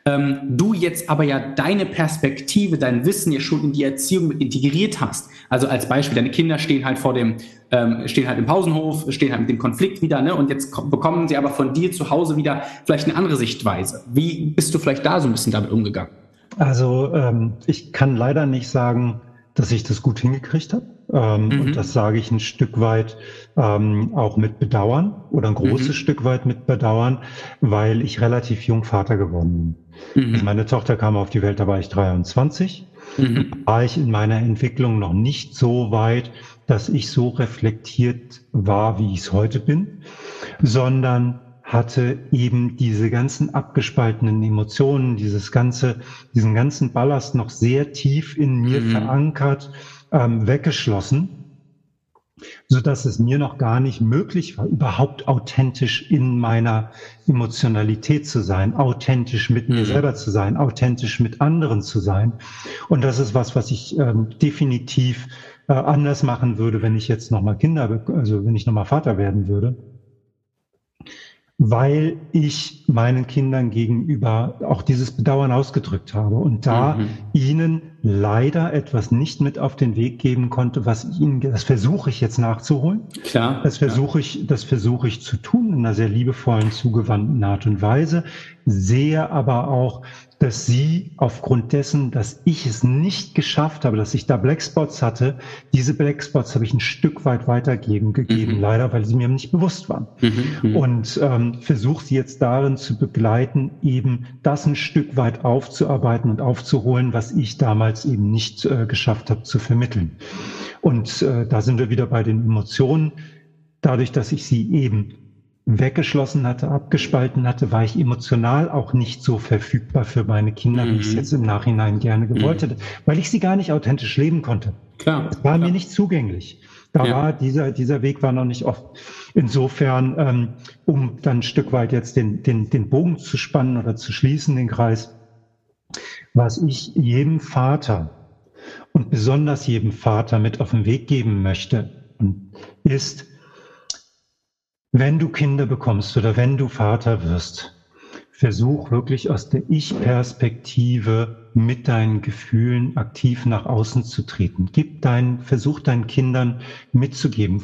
Ähm, du jetzt aber ja deine Perspektive, dein Wissen ja schon in die Erziehung mit integriert hast. Also als Beispiel, deine Kinder stehen halt vor dem, ähm, stehen halt im Pausenhof, stehen halt mit dem Konflikt wieder, ne? Und jetzt bekommen sie aber von dir zu Hause wieder vielleicht eine andere Sichtweise. Wie bist du vielleicht da so ein bisschen damit umgegangen? Also ähm, ich kann leider nicht sagen, dass ich das gut hingekriegt habe. Ähm, mhm. Und das sage ich ein Stück weit ähm, auch mit Bedauern oder ein großes mhm. Stück weit mit Bedauern, weil ich relativ jung Vater geworden bin. Mhm. Meine Tochter kam auf die Welt, da war ich 23. Mhm. War ich in meiner Entwicklung noch nicht so weit, dass ich so reflektiert war, wie ich es heute bin, sondern hatte eben diese ganzen abgespaltenen Emotionen, dieses ganze, diesen ganzen Ballast noch sehr tief in mir mhm. verankert, ähm, weggeschlossen. so dass es mir noch gar nicht möglich war, überhaupt authentisch in meiner Emotionalität zu sein, authentisch mit mir mhm. selber zu sein, authentisch mit anderen zu sein. Und das ist was, was ich ähm, definitiv äh, anders machen würde, wenn ich jetzt nochmal Kinder, also wenn ich nochmal Vater werden würde weil ich meinen Kindern gegenüber auch dieses Bedauern ausgedrückt habe und da mhm. ihnen leider etwas nicht mit auf den Weg geben konnte, was ich ihnen, das versuche ich jetzt nachzuholen. Klar. Das versuche ich, das versuche ich zu tun in einer sehr liebevollen, zugewandten Art und Weise, sehe aber auch, dass sie aufgrund dessen, dass ich es nicht geschafft habe, dass ich da Blackspots hatte, diese Blackspots habe ich ein Stück weit weitergeben gegeben, mhm. leider, weil sie mir nicht bewusst waren. Mhm. mhm. Und ähm, versuche sie jetzt darin zu begleiten, eben das ein Stück weit aufzuarbeiten und aufzuholen, was ich damals eben nicht äh, geschafft habe zu vermitteln. Und äh, da sind wir wieder bei den Emotionen. Dadurch, dass ich sie eben weggeschlossen hatte, abgespalten hatte, war ich emotional auch nicht so verfügbar für meine Kinder, mhm. wie ich es mhm. jetzt im Nachhinein gerne gewollt mhm. hätte, weil ich sie gar nicht authentisch leben konnte. Klar. Es war klar. mir nicht zugänglich. Da ja. war dieser, dieser Weg war noch nicht oft. Insofern, ähm, um dann ein Stück weit jetzt den, den, den Bogen zu spannen oder zu schließen, den Kreis, was ich jedem Vater und besonders jedem Vater mit auf den Weg geben möchte, ist, wenn du Kinder bekommst oder wenn du Vater wirst, versuch wirklich aus der Ich-Perspektive mit deinen Gefühlen aktiv nach außen zu treten. Gib dein, versuch deinen Kindern mitzugeben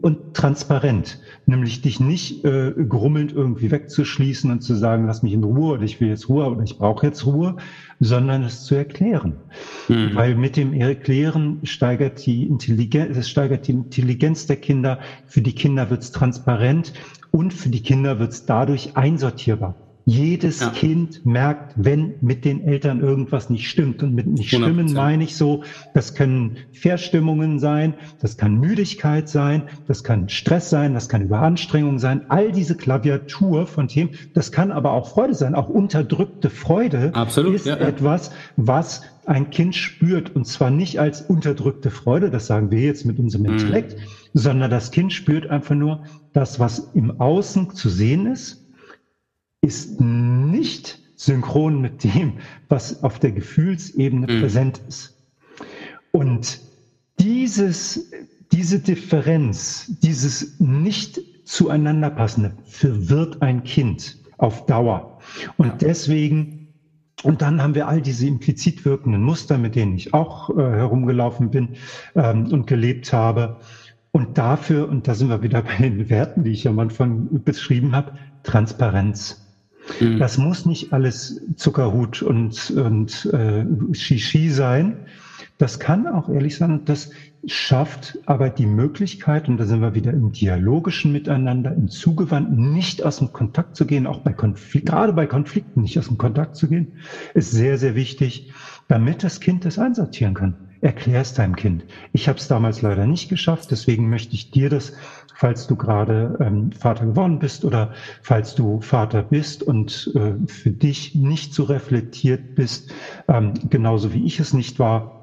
und transparent, nämlich dich nicht äh, grummelnd irgendwie wegzuschließen und zu sagen, lass mich in Ruhe oder ich will jetzt Ruhe oder ich brauche jetzt Ruhe, sondern es zu erklären. Mhm. Weil mit dem Erklären steigert die Intelligenz, es steigert die Intelligenz der Kinder. Für die Kinder wird es transparent und für die Kinder wird es dadurch einsortierbar. Jedes ja. Kind merkt, wenn mit den Eltern irgendwas nicht stimmt. Und mit nicht stimmen meine ich so, das können Verstimmungen sein, das kann Müdigkeit sein, das kann Stress sein, das kann Überanstrengung sein. All diese Klaviatur von Themen, das kann aber auch Freude sein. Auch unterdrückte Freude Absolut, ist ja, ja. etwas, was ein Kind spürt. Und zwar nicht als unterdrückte Freude, das sagen wir jetzt mit unserem mhm. Intellekt, mhm. Sondern das Kind spürt einfach nur das, was im Außen zu sehen ist ist nicht synchron mit dem, was auf der Gefühlsebene mhm. präsent ist. Und dieses, diese Differenz, dieses nicht zueinander passende, verwirrt ein Kind auf Dauer. Und deswegen, und dann haben wir all diese implizit wirkenden Muster, mit denen ich auch äh, herumgelaufen bin ähm, und gelebt habe. Und dafür, und da sind wir wieder bei den Werten, die ich am Anfang beschrieben habe, Transparenz. Mhm. Das muss nicht alles Zuckerhut und, und äh, Shishi sein. Das kann auch ehrlich sein und das schafft aber die Möglichkeit, und da sind wir wieder im dialogischen Miteinander, im Zugewandten, nicht aus dem Kontakt zu gehen, auch bei Konflikten, gerade bei Konflikten nicht aus dem Kontakt zu gehen, ist sehr, sehr wichtig, damit das Kind das einsortieren kann. Erklär es deinem Kind. Ich habe es damals leider nicht geschafft, deswegen möchte ich dir das falls du gerade ähm, Vater geworden bist oder falls du Vater bist und äh, für dich nicht so reflektiert bist, ähm, genauso wie ich es nicht war,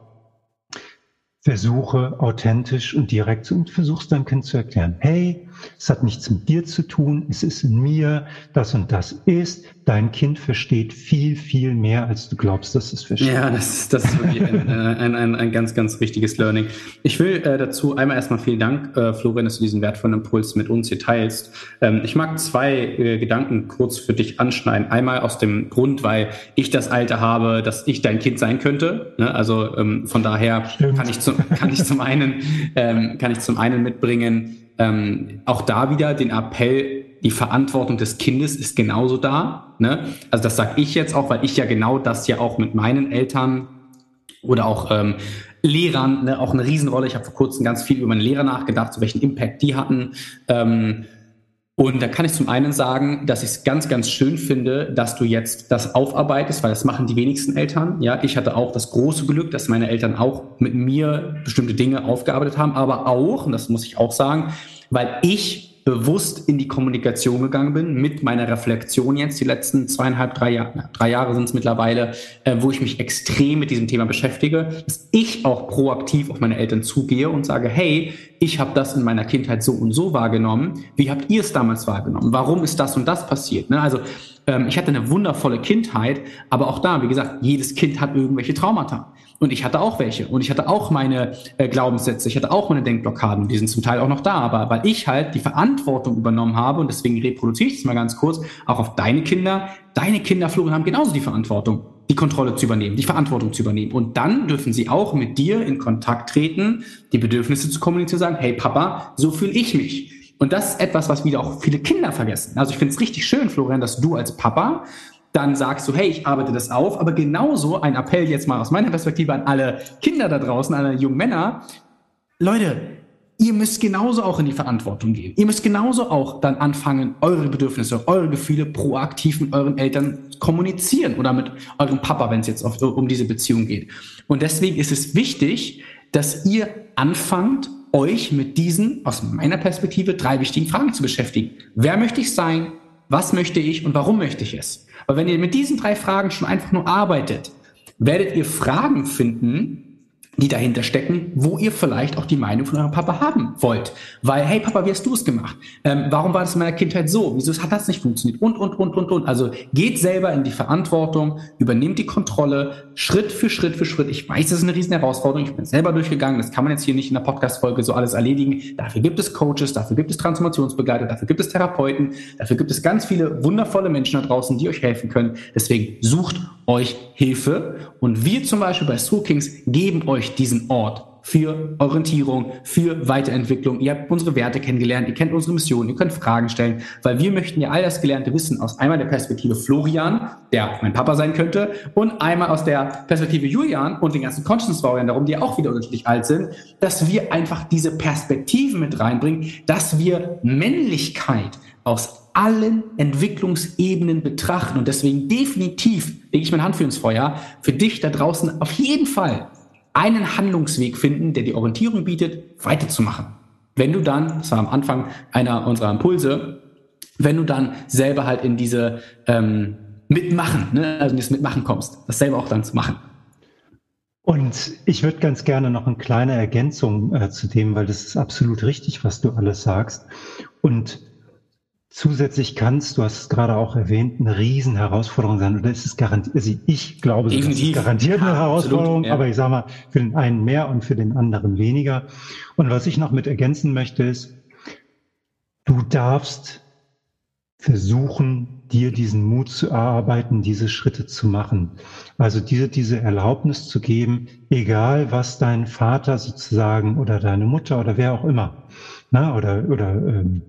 versuche authentisch und direkt und versuchst deinem Kind zu erklären, hey, es hat nichts mit dir zu tun, es ist in mir, das und das ist. Dein Kind versteht viel, viel mehr, als du glaubst, dass es versteht. Ja, das, das ist wirklich ein, ein, ein, ein, ganz, ganz wichtiges Learning. Ich will äh, dazu einmal erstmal vielen Dank, äh, Florian, dass du diesen wertvollen Impuls mit uns hier teilst. Ähm, ich mag zwei äh, Gedanken kurz für dich anschneiden. Einmal aus dem Grund, weil ich das Alter habe, dass ich dein Kind sein könnte. Ne? Also ähm, von daher kann ich, zum, kann ich zum einen ähm, kann ich zum einen mitbringen, ähm, auch da wieder den Appell, die Verantwortung des Kindes ist genauso da. Ne? Also das sage ich jetzt auch, weil ich ja genau das ja auch mit meinen Eltern oder auch ähm, Lehrern ne, auch eine Riesenrolle. Ich habe vor kurzem ganz viel über meine Lehrer nachgedacht, so welchen Impact die hatten. Ähm, und da kann ich zum einen sagen, dass ich es ganz, ganz schön finde, dass du jetzt das aufarbeitest, weil das machen die wenigsten Eltern. Ja, ich hatte auch das große Glück, dass meine Eltern auch mit mir bestimmte Dinge aufgearbeitet haben, aber auch, und das muss ich auch sagen, weil ich bewusst in die Kommunikation gegangen bin, mit meiner Reflexion jetzt, die letzten zweieinhalb, drei Jahre, drei Jahre sind es mittlerweile, äh, wo ich mich extrem mit diesem Thema beschäftige, dass ich auch proaktiv auf meine Eltern zugehe und sage, hey, ich habe das in meiner Kindheit so und so wahrgenommen. Wie habt ihr es damals wahrgenommen? Warum ist das und das passiert? Ne? Also ähm, ich hatte eine wundervolle Kindheit, aber auch da, wie gesagt, jedes Kind hat irgendwelche Traumata. Und ich hatte auch welche. Und ich hatte auch meine äh, Glaubenssätze, ich hatte auch meine Denkblockaden. Die sind zum Teil auch noch da. Aber weil ich halt die Verantwortung übernommen habe, und deswegen reproduziere ich das mal ganz kurz, auch auf deine Kinder, deine Kinder, Florian, haben genauso die Verantwortung, die Kontrolle zu übernehmen, die Verantwortung zu übernehmen. Und dann dürfen sie auch mit dir in Kontakt treten, die Bedürfnisse zu kommunizieren, sagen, hey Papa, so fühle ich mich. Und das ist etwas, was wieder auch viele Kinder vergessen. Also ich finde es richtig schön, Florian, dass du als Papa dann sagst du, hey, ich arbeite das auf. Aber genauso ein Appell jetzt mal aus meiner Perspektive an alle Kinder da draußen, an alle jungen Männer. Leute, ihr müsst genauso auch in die Verantwortung gehen. Ihr müsst genauso auch dann anfangen, eure Bedürfnisse, eure Gefühle proaktiv mit euren Eltern kommunizieren oder mit eurem Papa, wenn es jetzt um diese Beziehung geht. Und deswegen ist es wichtig, dass ihr anfangt, euch mit diesen, aus meiner Perspektive, drei wichtigen Fragen zu beschäftigen. Wer möchte ich sein? Was möchte ich und warum möchte ich es? Weil wenn ihr mit diesen drei Fragen schon einfach nur arbeitet, werdet ihr Fragen finden, die dahinter stecken, wo ihr vielleicht auch die Meinung von eurem Papa haben wollt. Weil, hey Papa, wie hast du es gemacht? Ähm, warum war das in meiner Kindheit so? Wieso hat das nicht funktioniert? Und, und, und, und, und. Also geht selber in die Verantwortung, übernehmt die Kontrolle, Schritt für Schritt für Schritt. Ich weiß, das ist eine riesen Herausforderung. Ich bin selber durchgegangen. Das kann man jetzt hier nicht in der Podcast-Folge so alles erledigen. Dafür gibt es Coaches, dafür gibt es Transformationsbegleiter, dafür gibt es Therapeuten, dafür gibt es ganz viele wundervolle Menschen da draußen, die euch helfen können. Deswegen sucht euch Hilfe. Und wir zum Beispiel bei Soul Kings geben euch diesen Ort für Orientierung, für Weiterentwicklung. Ihr habt unsere Werte kennengelernt, ihr kennt unsere Mission, ihr könnt Fragen stellen, weil wir möchten ja all das gelernte Wissen aus einmal der Perspektive Florian, der mein Papa sein könnte, und einmal aus der Perspektive Julian und den ganzen Conscience Warriors darum, die auch wieder unterschiedlich alt sind, dass wir einfach diese Perspektive mit reinbringen, dass wir Männlichkeit aus allen Entwicklungsebenen betrachten und deswegen definitiv, lege ich meine Hand für ins Feuer, für dich da draußen auf jeden Fall einen Handlungsweg finden, der die Orientierung bietet, weiterzumachen. Wenn du dann, das war am Anfang einer unserer Impulse, wenn du dann selber halt in diese ähm, Mitmachen, ne, also in das Mitmachen kommst, das selber auch dann zu machen. Und ich würde ganz gerne noch eine kleine Ergänzung äh, zu dem, weil das ist absolut richtig, was du alles sagst. Und Zusätzlich kann es, du hast es gerade auch erwähnt, eine Riesenherausforderung sein. Oder ist es garantiert, also ich glaube, es ist garantiert eine Herausforderung, ja. aber ich sage mal, für den einen mehr und für den anderen weniger. Und was ich noch mit ergänzen möchte, ist, du darfst versuchen, dir diesen Mut zu erarbeiten, diese Schritte zu machen. Also diese, diese Erlaubnis zu geben, egal was dein Vater sozusagen oder deine Mutter oder wer auch immer, na, oder, oder ähm,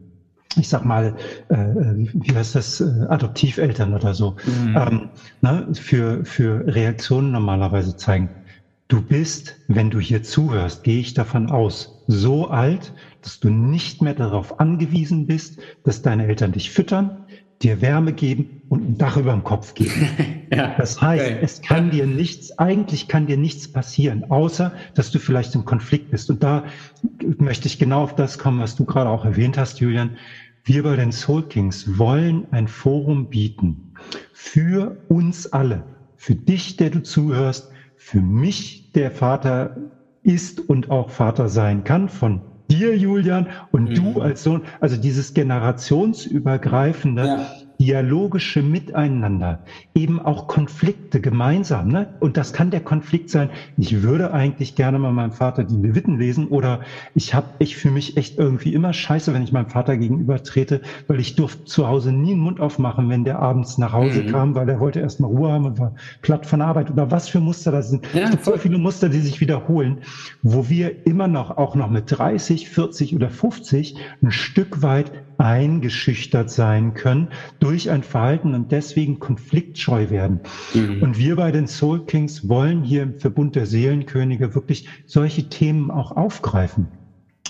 ich sag mal, äh, wie heißt das, äh, Adoptiveltern oder so, mhm. ähm, ne, für, für Reaktionen normalerweise zeigen. Du bist, wenn du hier zuhörst, gehe ich davon aus, so alt, dass du nicht mehr darauf angewiesen bist, dass deine Eltern dich füttern, dir Wärme geben und ein Dach über dem Kopf geben. ja, das heißt, okay. es kann dir nichts, eigentlich kann dir nichts passieren, außer dass du vielleicht im Konflikt bist. Und da möchte ich genau auf das kommen, was du gerade auch erwähnt hast, Julian. Wir bei den Soul Kings wollen ein Forum bieten für uns alle, für dich, der du zuhörst, für mich, der Vater ist und auch Vater sein kann, von dir, Julian, und mhm. du als Sohn, also dieses generationsübergreifende, ja dialogische Miteinander, eben auch Konflikte gemeinsam. Ne? Und das kann der Konflikt sein, ich würde eigentlich gerne mal meinem Vater die Leviten lesen oder ich habe, ich fühle mich echt irgendwie immer scheiße, wenn ich meinem Vater gegenüber trete, weil ich durfte zu Hause nie einen Mund aufmachen, wenn der abends nach Hause mhm. kam, weil er wollte erst mal Ruhe haben und war platt von Arbeit oder was für Muster das sind. Ja, voll viele Muster, die sich wiederholen, wo wir immer noch, auch noch mit 30, 40 oder 50 ein Stück weit eingeschüchtert sein können durch ein Verhalten und deswegen konfliktscheu werden. Mhm. Und wir bei den Soul Kings wollen hier im Verbund der Seelenkönige wirklich solche Themen auch aufgreifen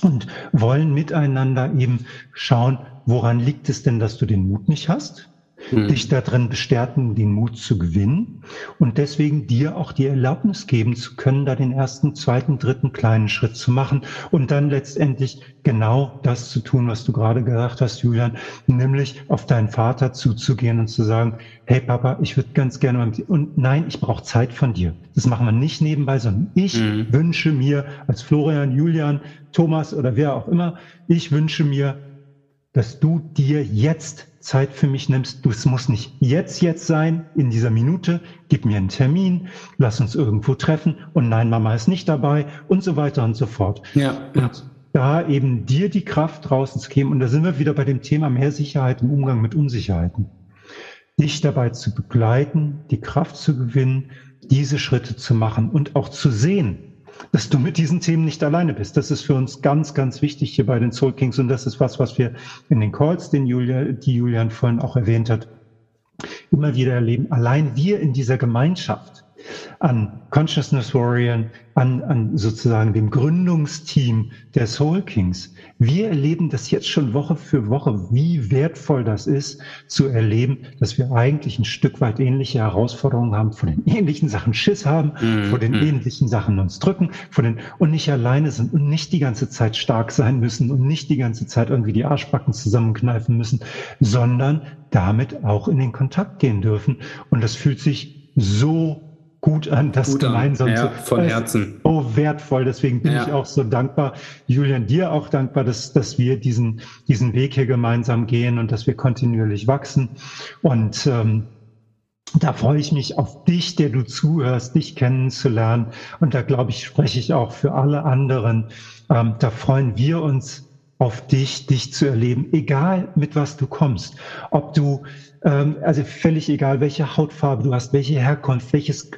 und wollen miteinander eben schauen, woran liegt es denn, dass du den Mut nicht hast? Mhm. dich darin bestärken, den Mut zu gewinnen und deswegen dir auch die Erlaubnis geben zu können, da den ersten, zweiten, dritten kleinen Schritt zu machen und dann letztendlich genau das zu tun, was du gerade gesagt hast, Julian, nämlich auf deinen Vater zuzugehen und zu sagen, hey Papa, ich würde ganz gerne mal mit dir. Und nein, ich brauche Zeit von dir. Das machen wir nicht nebenbei, sondern ich mhm. wünsche mir als Florian, Julian, Thomas oder wer auch immer, ich wünsche mir, dass du dir jetzt Zeit für mich nimmst. Du, es muss nicht jetzt, jetzt sein, in dieser Minute. Gib mir einen Termin, lass uns irgendwo treffen und nein, Mama ist nicht dabei und so weiter und so fort. Ja, ja. Und da eben dir die Kraft draußen zu geben. Und da sind wir wieder bei dem Thema mehr Sicherheit im Umgang mit Unsicherheiten. Dich dabei zu begleiten, die Kraft zu gewinnen, diese Schritte zu machen und auch zu sehen, dass du mit diesen Themen nicht alleine bist. Das ist für uns ganz, ganz wichtig hier bei den Soul Kings und das ist was, was wir in den Calls, den Julia, die Julian vorhin auch erwähnt hat, immer wieder erleben. Allein wir in dieser Gemeinschaft an Consciousness Warrior, an, an sozusagen dem Gründungsteam der Soul Kings. Wir erleben das jetzt schon Woche für Woche, wie wertvoll das ist, zu erleben, dass wir eigentlich ein Stück weit ähnliche Herausforderungen haben, von den ähnlichen Sachen Schiss haben, mhm. vor den mhm. ähnlichen Sachen uns drücken, von den, und nicht alleine sind und nicht die ganze Zeit stark sein müssen und nicht die ganze Zeit irgendwie die Arschbacken zusammenkneifen müssen, sondern damit auch in den Kontakt gehen dürfen. Und das fühlt sich so gut an, das gut gemeinsam an. Ja, zu von Herzen. So wertvoll. Deswegen bin ja. ich auch so dankbar, Julian, dir auch dankbar, dass, dass wir diesen, diesen Weg hier gemeinsam gehen und dass wir kontinuierlich wachsen. Und ähm, da freue ich mich auf dich, der du zuhörst, dich kennenzulernen. Und da glaube ich, spreche ich auch für alle anderen. Ähm, da freuen wir uns auf dich, dich zu erleben, egal mit was du kommst. Ob du ähm, also völlig egal, welche Hautfarbe du hast, welche Herkunft, welches,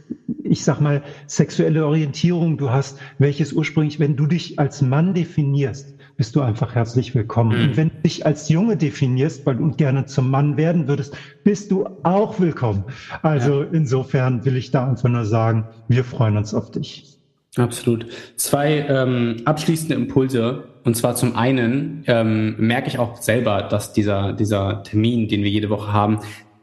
ich sag mal, sexuelle Orientierung du hast, welches ursprünglich, wenn du dich als Mann definierst, bist du einfach herzlich willkommen. Mhm. Und wenn du dich als Junge definierst, weil du gerne zum Mann werden würdest, bist du auch willkommen. Also ja. insofern will ich da einfach nur sagen, wir freuen uns auf dich. Absolut. Zwei ähm, abschließende Impulse. Und zwar zum einen ähm, merke ich auch selber, dass dieser, dieser Termin, den wir jede Woche haben,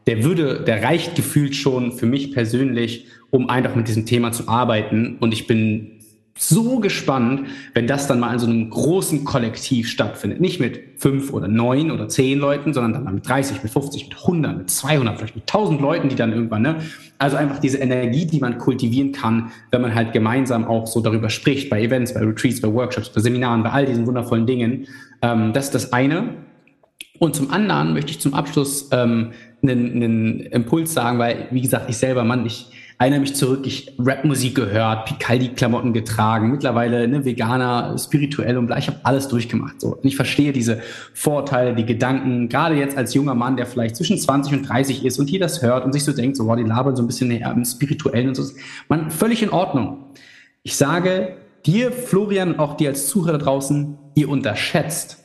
der würde, der reicht gefühlt schon für mich persönlich, um einfach mit diesem Thema zu arbeiten. Und ich bin so gespannt, wenn das dann mal in so einem großen Kollektiv stattfindet. Nicht mit fünf oder neun oder zehn Leuten, sondern dann mal mit 30, mit 50, mit 100, mit 200, vielleicht mit 1000 Leuten, die dann irgendwann, ne? Also einfach diese Energie, die man kultivieren kann, wenn man halt gemeinsam auch so darüber spricht, bei Events, bei Retreats, bei Workshops, bei Seminaren, bei all diesen wundervollen Dingen. Ähm, das ist das eine. Und zum anderen möchte ich zum Abschluss ähm, einen, einen Impuls sagen, weil, wie gesagt, ich selber, Mann, ich, erinnere mich zurück, ich Rapmusik gehört, Picaldi-Klamotten getragen, mittlerweile ne, Veganer, spirituell und bla, ich habe alles durchgemacht. So. Und ich verstehe diese Vorteile, die Gedanken, gerade jetzt als junger Mann, der vielleicht zwischen 20 und 30 ist und hier das hört und sich so denkt, so, wow, die labern so ein bisschen näher im Spirituellen und so. Man, völlig in Ordnung. Ich sage dir, Florian, auch dir als Zuhörer draußen, ihr unterschätzt,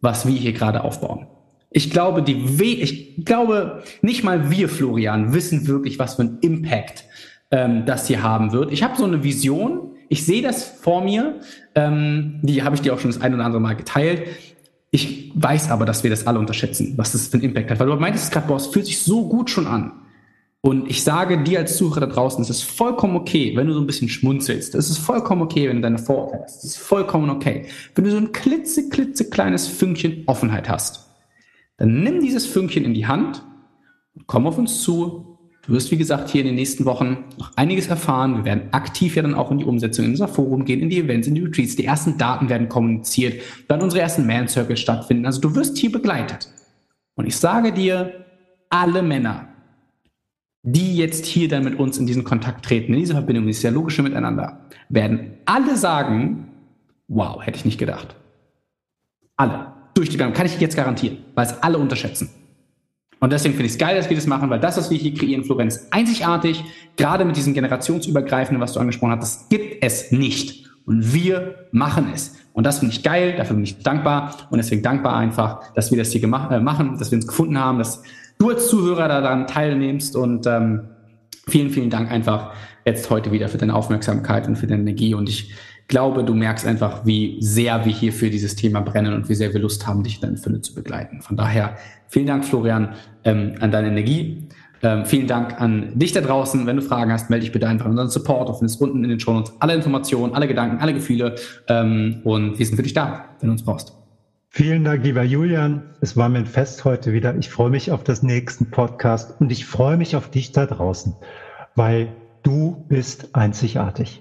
was wir hier gerade aufbauen. Ich glaube, die We ich glaube, nicht mal wir, Florian, wissen wirklich, was für ein Impact ähm, das hier haben wird. Ich habe so eine Vision, ich sehe das vor mir, ähm, die habe ich dir auch schon das ein oder andere Mal geteilt. Ich weiß aber, dass wir das alle unterschätzen, was das für einen Impact hat. Weil du meintest gerade, boah, es fühlt sich so gut schon an. Und ich sage dir als Zuhörer da draußen, es ist vollkommen okay, wenn du so ein bisschen schmunzelst. Es ist vollkommen okay, wenn du deine Vorurteile hast. Es ist vollkommen okay, wenn du so ein klitze, klitze kleines Fünkchen Offenheit hast. Dann nimm dieses Fünkchen in die Hand und komm auf uns zu Du wirst, wie gesagt, hier in den nächsten Wochen noch einiges erfahren. Wir werden aktiv ja dann auch in die Umsetzung in unser Forum gehen, in die Events, in die Retreats. Die ersten Daten werden kommuniziert, dann unsere ersten Man Circles stattfinden. Also du wirst hier begleitet. Und ich sage dir, alle Männer, die jetzt hier dann mit uns in diesen Kontakt treten, in diese Verbindung, dieses dialogische Miteinander, werden alle sagen, wow, hätte ich nicht gedacht. Alle. Durch die Bank. Kann ich jetzt garantieren, weil es alle unterschätzen. Und deswegen finde ich es geil, dass wir das machen, weil das, was wir hier kreieren, Florenz, einzigartig, gerade mit diesem generationsübergreifenden, was du angesprochen hast, das gibt es nicht. Und wir machen es. Und das finde ich geil, dafür bin ich dankbar und deswegen dankbar einfach, dass wir das hier gemacht, äh, machen, dass wir uns gefunden haben, dass du als Zuhörer daran teilnimmst und ähm, vielen, vielen Dank einfach jetzt heute wieder für deine Aufmerksamkeit und für deine Energie und ich glaube, du merkst einfach, wie sehr wir hier für dieses Thema brennen und wie sehr wir Lust haben, dich in deiner Fülle zu begleiten. Von daher vielen Dank, Florian, ähm, an deine Energie. Ähm, vielen Dank an dich da draußen. Wenn du Fragen hast, melde dich bitte einfach an unseren Support. Du findest unten in den Show Notes alle Informationen, alle Gedanken, alle Gefühle. Ähm, und wir sind für dich da, wenn du uns brauchst. Vielen Dank, lieber Julian. Es war mir ein Fest heute wieder. Ich freue mich auf das nächste Podcast und ich freue mich auf dich da draußen, weil du bist einzigartig.